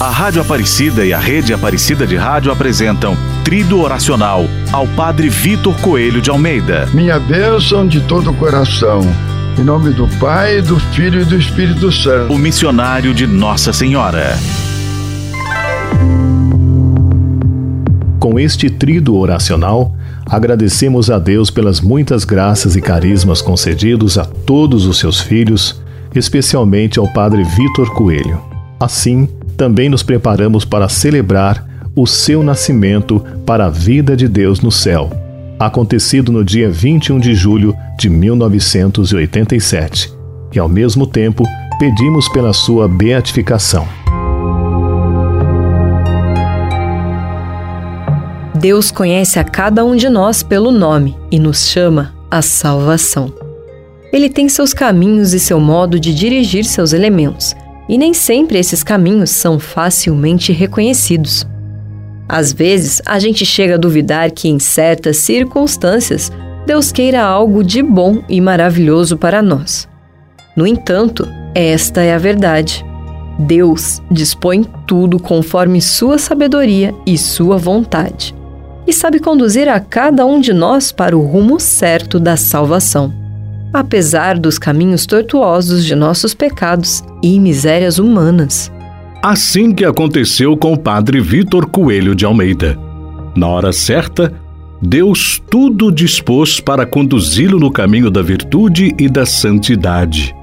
A Rádio Aparecida e a Rede Aparecida de Rádio apresentam Trido Oracional ao Padre Vitor Coelho de Almeida. Minha bênção de todo o coração. Em nome do Pai, do Filho e do Espírito Santo. O missionário de Nossa Senhora. Com este trido oracional, agradecemos a Deus pelas muitas graças e carismas concedidos a todos os seus filhos, especialmente ao Padre Vitor Coelho. Assim, também nos preparamos para celebrar o seu nascimento para a vida de Deus no céu, acontecido no dia 21 de julho de 1987, e ao mesmo tempo pedimos pela sua beatificação. Deus conhece a cada um de nós pelo nome e nos chama à salvação. Ele tem seus caminhos e seu modo de dirigir seus elementos e nem sempre esses caminhos são facilmente reconhecidos. Às vezes, a gente chega a duvidar que, em certas circunstâncias, Deus queira algo de bom e maravilhoso para nós. No entanto, esta é a verdade. Deus dispõe tudo conforme sua sabedoria e sua vontade, e sabe conduzir a cada um de nós para o rumo certo da salvação apesar dos caminhos tortuosos de nossos pecados e misérias humanas. Assim que aconteceu com o padre Vitor Coelho de Almeida. Na hora certa, Deus tudo dispôs para conduzi-lo no caminho da virtude e da santidade.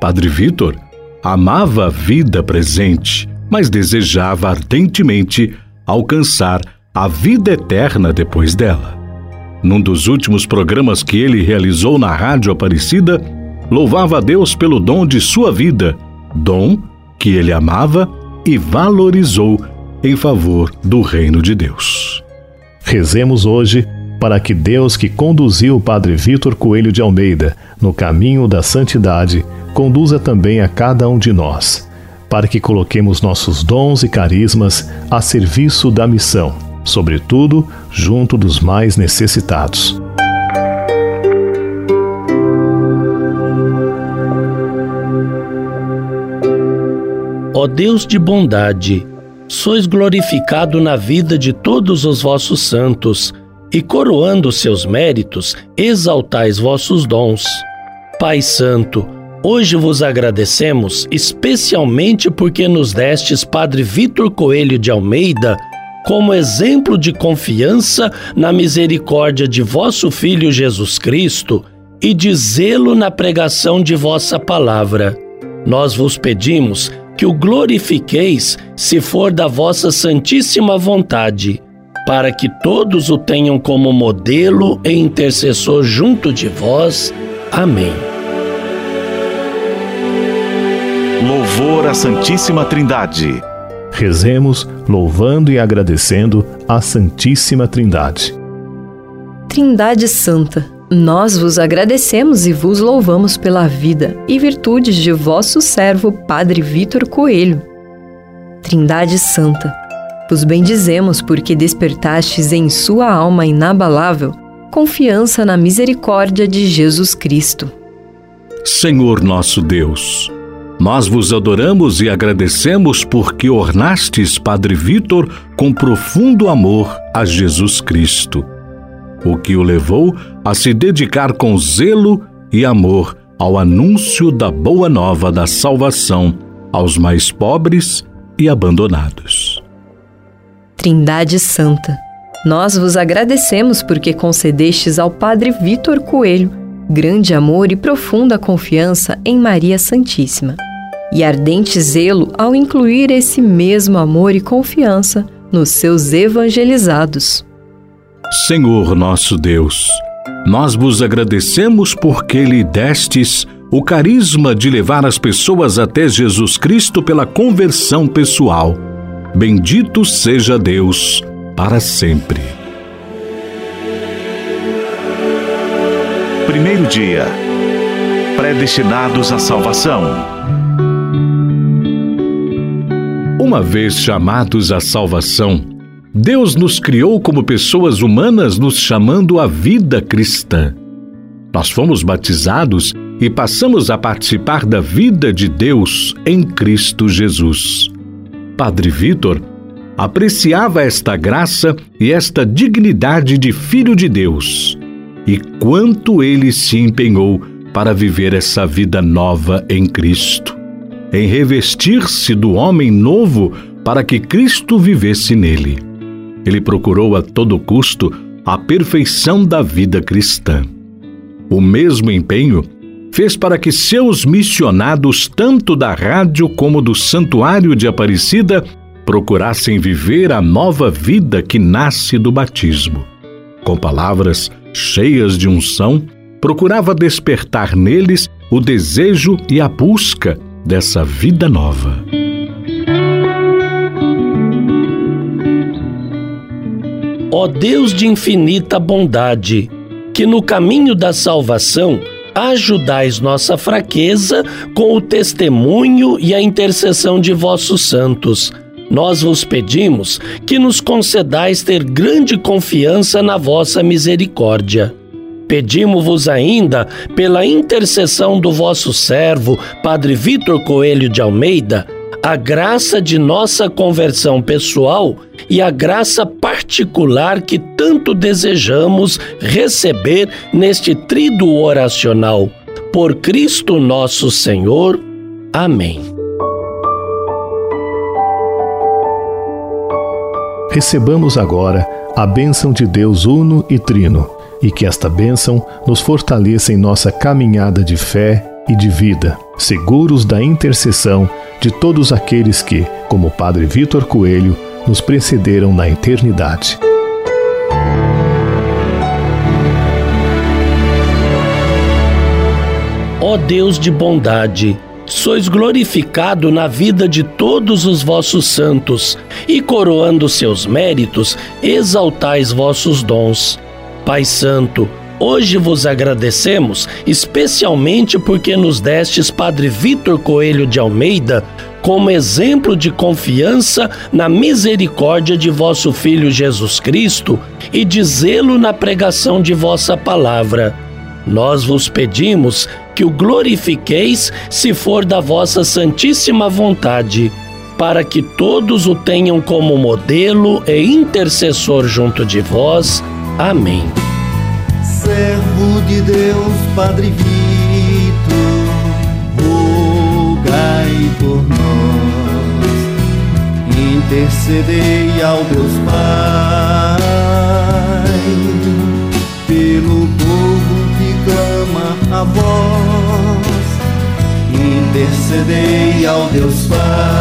Padre Vitor amava a vida presente, mas desejava ardentemente alcançar a vida eterna depois dela. Num dos últimos programas que ele realizou na Rádio Aparecida, louvava a Deus pelo dom de sua vida, dom que ele amava e valorizou em favor do reino de Deus. Rezemos hoje para que Deus que conduziu o Padre Vitor Coelho de Almeida no caminho da santidade, conduza também a cada um de nós, para que coloquemos nossos dons e carismas a serviço da missão sobretudo junto dos mais necessitados. Ó Deus de bondade, sois glorificado na vida de todos os vossos santos, e coroando seus méritos, exaltais vossos dons. Pai Santo, hoje vos agradecemos especialmente porque nos destes Padre Vitor Coelho de Almeida como exemplo de confiança na misericórdia de vosso Filho Jesus Cristo e de zelo na pregação de vossa palavra. Nós vos pedimos que o glorifiqueis se for da vossa santíssima vontade, para que todos o tenham como modelo e intercessor junto de vós. Amém. Louvor à Santíssima Trindade. Rezemos louvando e agradecendo a Santíssima Trindade. Trindade Santa, nós vos agradecemos e vos louvamos pela vida e virtudes de vosso servo Padre Vitor Coelho. Trindade Santa, vos bendizemos porque despertastes em sua alma inabalável confiança na misericórdia de Jesus Cristo. Senhor nosso Deus, nós vos adoramos e agradecemos porque ornastes Padre Vitor com profundo amor a Jesus Cristo, o que o levou a se dedicar com zelo e amor ao anúncio da boa nova da salvação aos mais pobres e abandonados. Trindade Santa, nós vos agradecemos porque concedestes ao Padre Vitor Coelho grande amor e profunda confiança em Maria Santíssima e ardente zelo ao incluir esse mesmo amor e confiança nos seus evangelizados. Senhor nosso Deus, nós vos agradecemos porque lhe destes o carisma de levar as pessoas até Jesus Cristo pela conversão pessoal. Bendito seja Deus para sempre. Primeiro dia. Predestinados à salvação. Uma vez chamados à salvação, Deus nos criou como pessoas humanas, nos chamando à vida cristã. Nós fomos batizados e passamos a participar da vida de Deus em Cristo Jesus. Padre Vitor apreciava esta graça e esta dignidade de filho de Deus e quanto ele se empenhou para viver essa vida nova em Cristo, em revestir-se do homem novo para que Cristo vivesse nele. Ele procurou a todo custo a perfeição da vida cristã. O mesmo empenho fez para que seus missionados, tanto da rádio como do Santuário de Aparecida, procurassem viver a nova vida que nasce do batismo. Com palavras cheias de unção, procurava despertar neles o desejo e a busca dessa vida nova. Ó Deus de infinita bondade, que no caminho da salvação ajudais nossa fraqueza com o testemunho e a intercessão de vossos santos. Nós vos pedimos que nos concedais ter grande confiança na vossa misericórdia. Pedimos-vos ainda, pela intercessão do vosso servo, Padre Vitor Coelho de Almeida, a graça de nossa conversão pessoal e a graça particular que tanto desejamos receber neste trido oracional. Por Cristo nosso Senhor. Amém. Recebamos agora a bênção de Deus Uno e Trino, e que esta bênção nos fortaleça em nossa caminhada de fé e de vida, seguros da intercessão de todos aqueles que, como o Padre Vitor Coelho, nos precederam na eternidade. Ó Deus de bondade, sois glorificado na vida de todos os vossos santos, e coroando seus méritos, exaltais vossos dons. Pai Santo, Hoje vos agradecemos, especialmente porque nos destes Padre Vitor Coelho de Almeida como exemplo de confiança na misericórdia de vosso Filho Jesus Cristo e de zelo na pregação de vossa palavra. Nós vos pedimos que o glorifiqueis se for da vossa santíssima vontade, para que todos o tenham como modelo e intercessor junto de vós. Amém. Servo de Deus, Padre Vito, rogai por nós, intercedei ao Deus Pai, pelo povo que clama a voz, intercedei ao Deus Pai,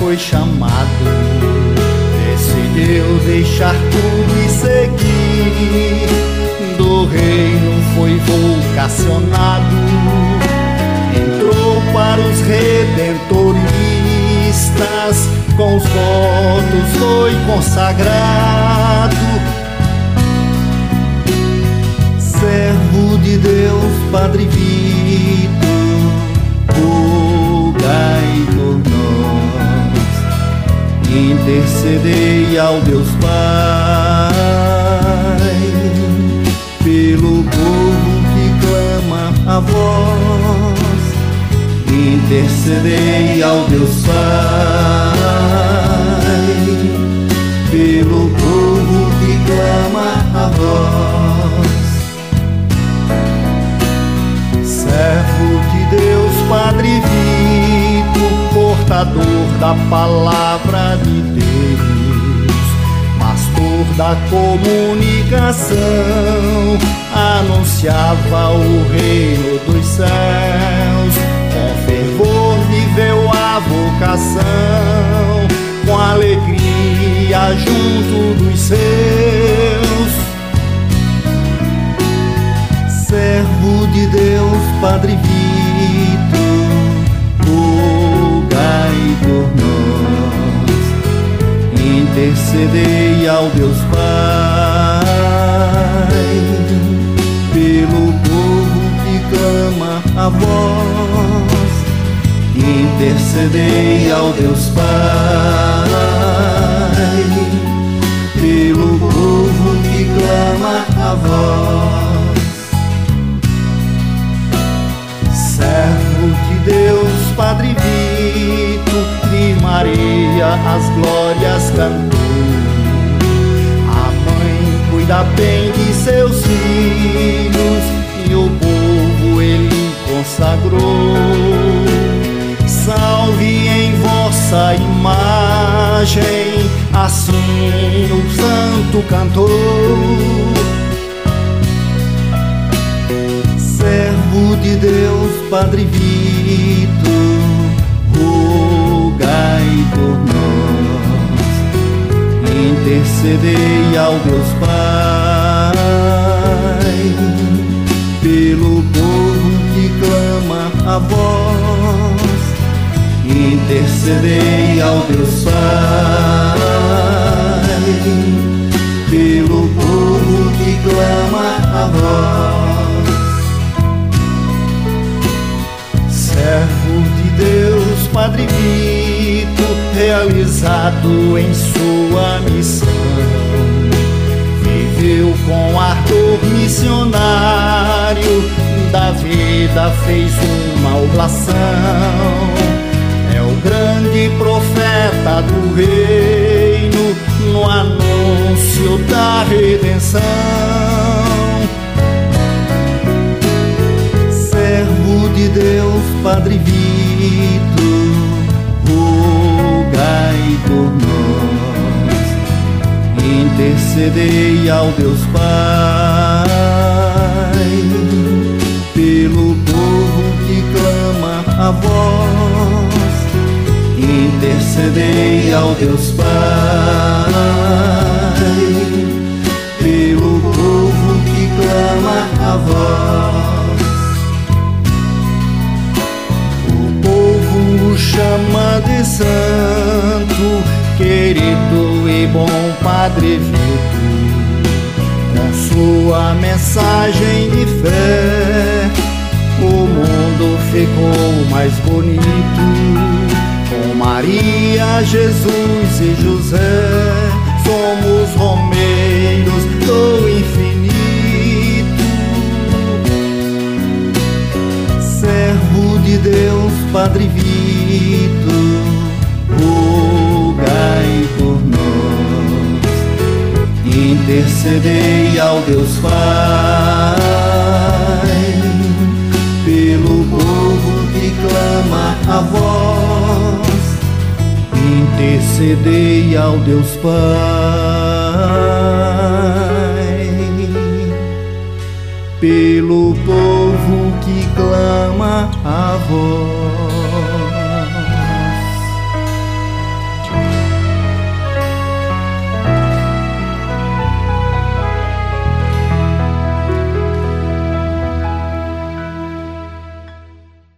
foi chamado. Decidiu deixar tudo e seguir. Do reino foi vocacionado. Entrou para os redentoristas, com os votos foi consagrado servo de Deus, Padre Vito, intercedei ao Deus Pai, Portador da palavra de Deus, pastor da comunicação, anunciava o reino dos céus, com fervor viveu a vocação, com alegria junto dos seus. Servo de Deus, Padre Vito, Deus Pai, pelo povo que clama a voz, intercedei ao Deus Pai, vossa imagem, assim o santo cantou. servo de Deus, Padre Vito, rogai por nós, intercedei ao Deus Pai, pelo povo que clama a voz, intercedei ao Deus Pai, pelo povo que clama a voz. servo de Deus, Padre Vito, realizado em sua missão. Viveu com ardor missionário, da vida fez uma oblação. Grande profeta do reino, no anúncio da redenção. de Deus, Padre Vito, rogai por nós, intercedei ao Deus Pai, pelo povo que clama a voz, intercedei ao Deus Pai, pelo povo que clama a voz. chama de santo, querido e bom Padre Vito, com sua mensagem de fé, o mundo ficou mais bonito. Maria, Jesus e José, somos romeiros do infinito. Servo de Deus, Padre Vito rogai por nós, intercedei ao Deus Pai, intercedei ao Deus Pai, pelo povo que clama a voz